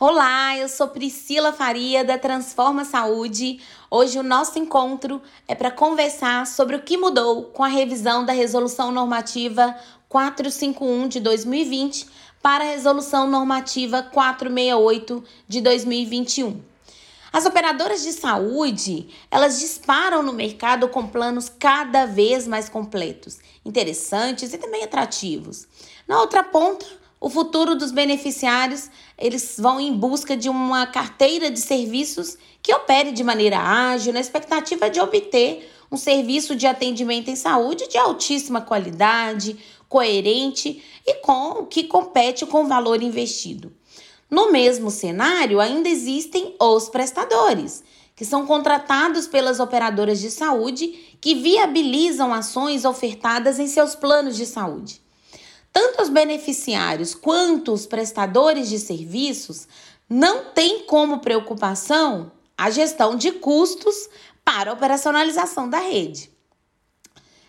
Olá, eu sou Priscila Faria da Transforma Saúde. Hoje o nosso encontro é para conversar sobre o que mudou com a revisão da Resolução Normativa 451 de 2020 para a Resolução Normativa 468 de 2021. As operadoras de saúde, elas disparam no mercado com planos cada vez mais completos, interessantes e também atrativos. Na outra ponta, o futuro dos beneficiários, eles vão em busca de uma carteira de serviços que opere de maneira ágil, na expectativa de obter um serviço de atendimento em saúde de altíssima qualidade, coerente e com que compete com o valor investido. No mesmo cenário, ainda existem os prestadores, que são contratados pelas operadoras de saúde que viabilizam ações ofertadas em seus planos de saúde. Tanto os beneficiários quanto os prestadores de serviços não têm como preocupação a gestão de custos para a operacionalização da rede.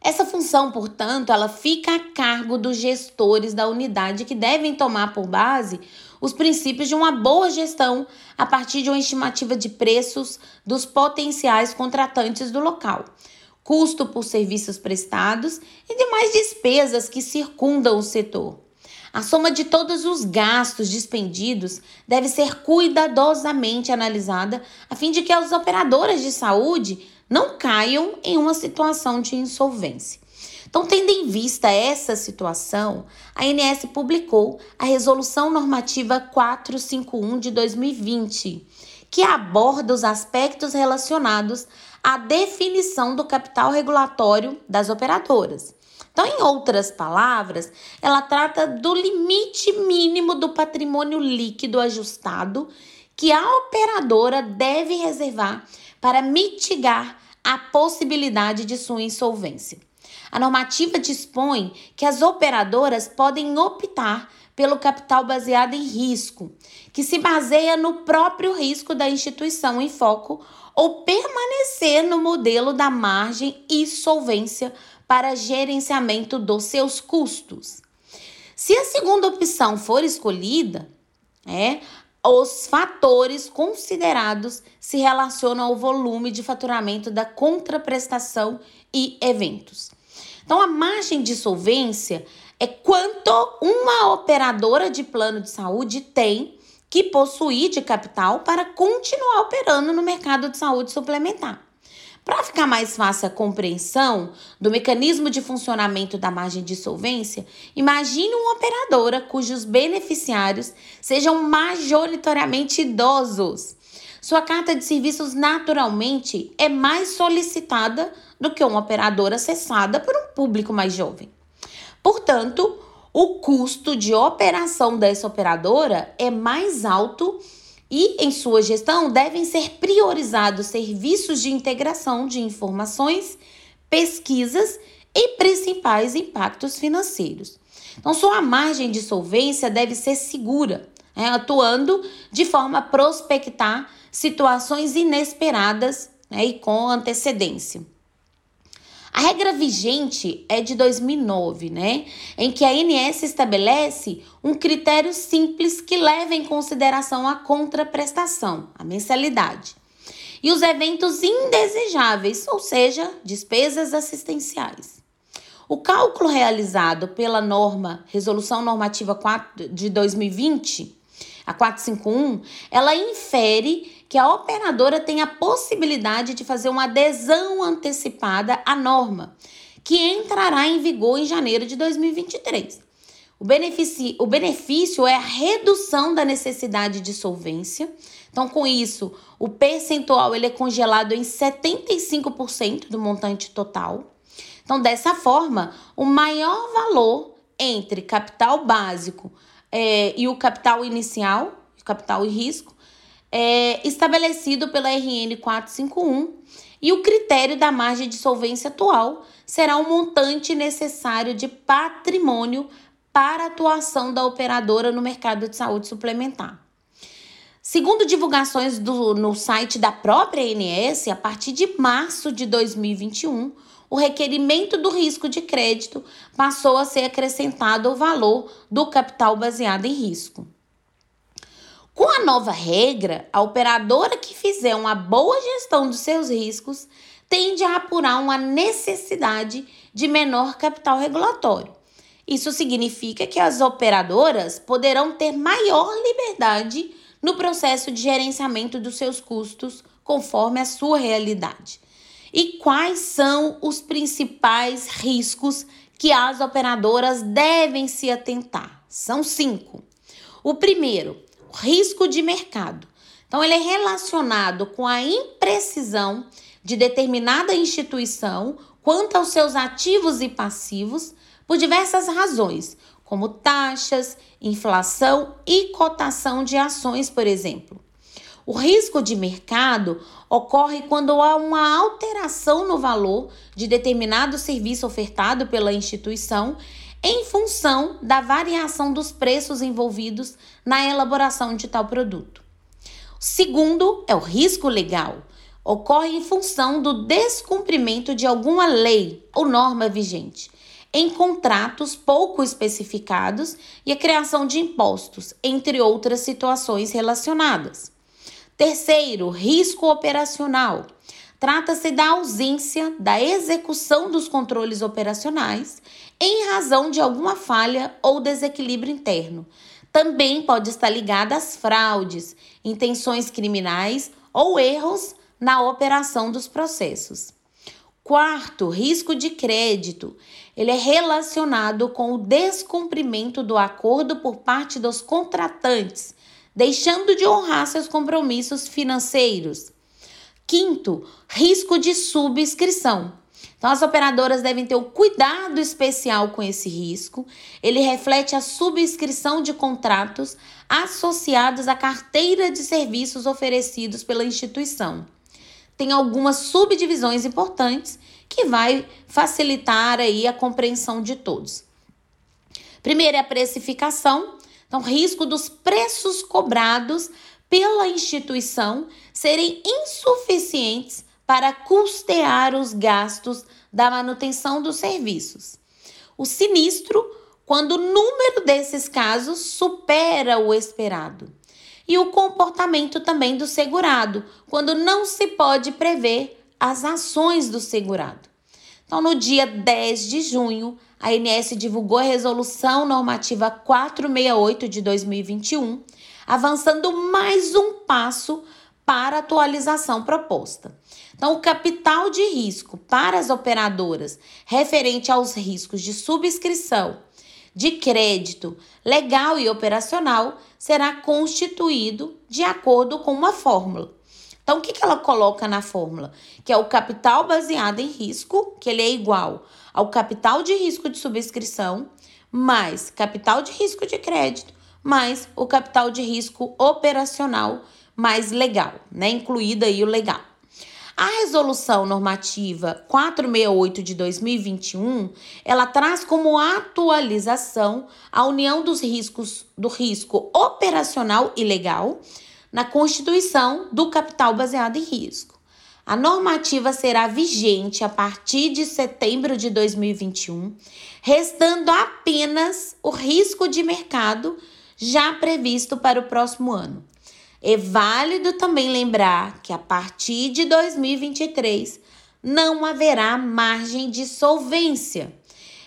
Essa função, portanto, ela fica a cargo dos gestores da unidade que devem tomar por base os princípios de uma boa gestão a partir de uma estimativa de preços dos potenciais contratantes do local, custo por serviços prestados e demais despesas que circundam o setor. A soma de todos os gastos dispendidos deve ser cuidadosamente analisada a fim de que as operadoras de saúde não caiam em uma situação de insolvência. Então, tendo em vista essa situação, a ANS publicou a Resolução Normativa 451 de 2020, que aborda os aspectos relacionados à definição do capital regulatório das operadoras. Então, em outras palavras, ela trata do limite mínimo do patrimônio líquido ajustado que a operadora deve reservar para mitigar a possibilidade de sua insolvência. A normativa dispõe que as operadoras podem optar pelo capital baseado em risco, que se baseia no próprio risco da instituição em foco, ou permanecer no modelo da margem e solvência para gerenciamento dos seus custos. Se a segunda opção for escolhida, é, os fatores considerados se relacionam ao volume de faturamento da contraprestação e eventos. Então, a margem de solvência é quanto uma operadora de plano de saúde tem que possuir de capital para continuar operando no mercado de saúde suplementar. Para ficar mais fácil a compreensão do mecanismo de funcionamento da margem de solvência, imagine uma operadora cujos beneficiários sejam majoritariamente idosos. Sua carta de serviços naturalmente é mais solicitada do que uma operadora acessada por um público mais jovem. Portanto, o custo de operação dessa operadora é mais alto e, em sua gestão, devem ser priorizados serviços de integração de informações, pesquisas e principais impactos financeiros. Então, sua margem de solvência deve ser segura, né, atuando de forma a prospectar situações inesperadas né, e com antecedência. A regra vigente é de 2009, né? Em que a ANS estabelece um critério simples que leva em consideração a contraprestação, a mensalidade, e os eventos indesejáveis, ou seja, despesas assistenciais. O cálculo realizado pela norma Resolução Normativa 4 de 2020, a 451, ela infere que a operadora tem a possibilidade de fazer uma adesão antecipada à norma, que entrará em vigor em janeiro de 2023. O benefício, o benefício é a redução da necessidade de solvência. Então, com isso, o percentual ele é congelado em 75% do montante total. Então, dessa forma, o maior valor entre capital básico é, e o capital inicial, capital e risco, é, estabelecido pela RN 451 e o critério da margem de solvência atual será o montante necessário de patrimônio para atuação da operadora no mercado de saúde suplementar. Segundo divulgações do, no site da própria ANS, a partir de março de 2021, o requerimento do risco de crédito passou a ser acrescentado ao valor do capital baseado em risco. Com a nova regra, a operadora que fizer uma boa gestão dos seus riscos tende a apurar uma necessidade de menor capital regulatório. Isso significa que as operadoras poderão ter maior liberdade no processo de gerenciamento dos seus custos conforme a sua realidade. E quais são os principais riscos que as operadoras devem se atentar? São cinco. O primeiro, risco de mercado. Então, ele é relacionado com a imprecisão de determinada instituição quanto aos seus ativos e passivos por diversas razões, como taxas, inflação e cotação de ações, por exemplo. O risco de mercado ocorre quando há uma alteração no valor de determinado serviço ofertado pela instituição em função da variação dos preços envolvidos na elaboração de tal produto. Segundo é o risco legal. Ocorre em função do descumprimento de alguma lei ou norma vigente, em contratos pouco especificados e a criação de impostos, entre outras situações relacionadas. Terceiro, risco operacional. Trata-se da ausência da execução dos controles operacionais em razão de alguma falha ou desequilíbrio interno. Também pode estar ligada às fraudes, intenções criminais ou erros na operação dos processos. Quarto, risco de crédito. Ele é relacionado com o descumprimento do acordo por parte dos contratantes deixando de honrar seus compromissos financeiros. Quinto, risco de subscrição. Então, as operadoras devem ter o um cuidado especial com esse risco. Ele reflete a subscrição de contratos associados à carteira de serviços oferecidos pela instituição. Tem algumas subdivisões importantes que vai facilitar aí a compreensão de todos. Primeiro é a precificação, então, risco dos preços cobrados pela instituição serem insuficientes para custear os gastos da manutenção dos serviços. O sinistro, quando o número desses casos supera o esperado. E o comportamento também do segurado, quando não se pode prever as ações do segurado. Então, no dia 10 de junho, a ANS divulgou a Resolução Normativa 468 de 2021, avançando mais um passo para a atualização proposta. Então, o capital de risco para as operadoras referente aos riscos de subscrição, de crédito legal e operacional será constituído de acordo com uma fórmula. Então, o que, que ela coloca na fórmula? Que é o capital baseado em risco, que ele é igual ao capital de risco de subscrição, mais capital de risco de crédito, mais o capital de risco operacional mais legal, né? Incluída aí o legal. A resolução normativa 468 de 2021, ela traz como atualização a união dos riscos do risco operacional e legal na constituição do capital baseado em risco. A normativa será vigente a partir de setembro de 2021, restando apenas o risco de mercado já previsto para o próximo ano. É válido também lembrar que a partir de 2023 não haverá margem de solvência,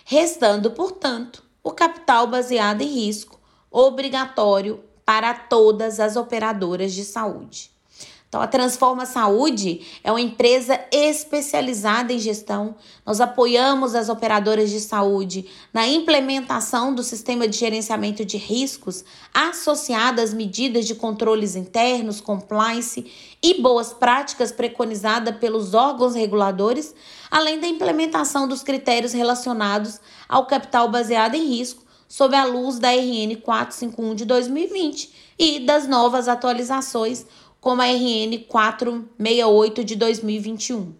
restando, portanto, o capital baseado em risco obrigatório para todas as operadoras de saúde. Então, a Transforma Saúde é uma empresa especializada em gestão. Nós apoiamos as operadoras de saúde na implementação do sistema de gerenciamento de riscos associado às medidas de controles internos, compliance e boas práticas preconizada pelos órgãos reguladores, além da implementação dos critérios relacionados ao capital baseado em risco sob a luz da RN 451 de 2020 e das novas atualizações, como a RN 468 de 2021.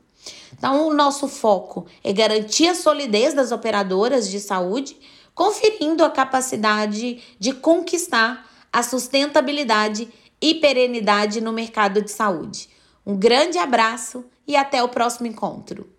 Então, o nosso foco é garantir a solidez das operadoras de saúde, conferindo a capacidade de conquistar a sustentabilidade e perenidade no mercado de saúde. Um grande abraço e até o próximo encontro.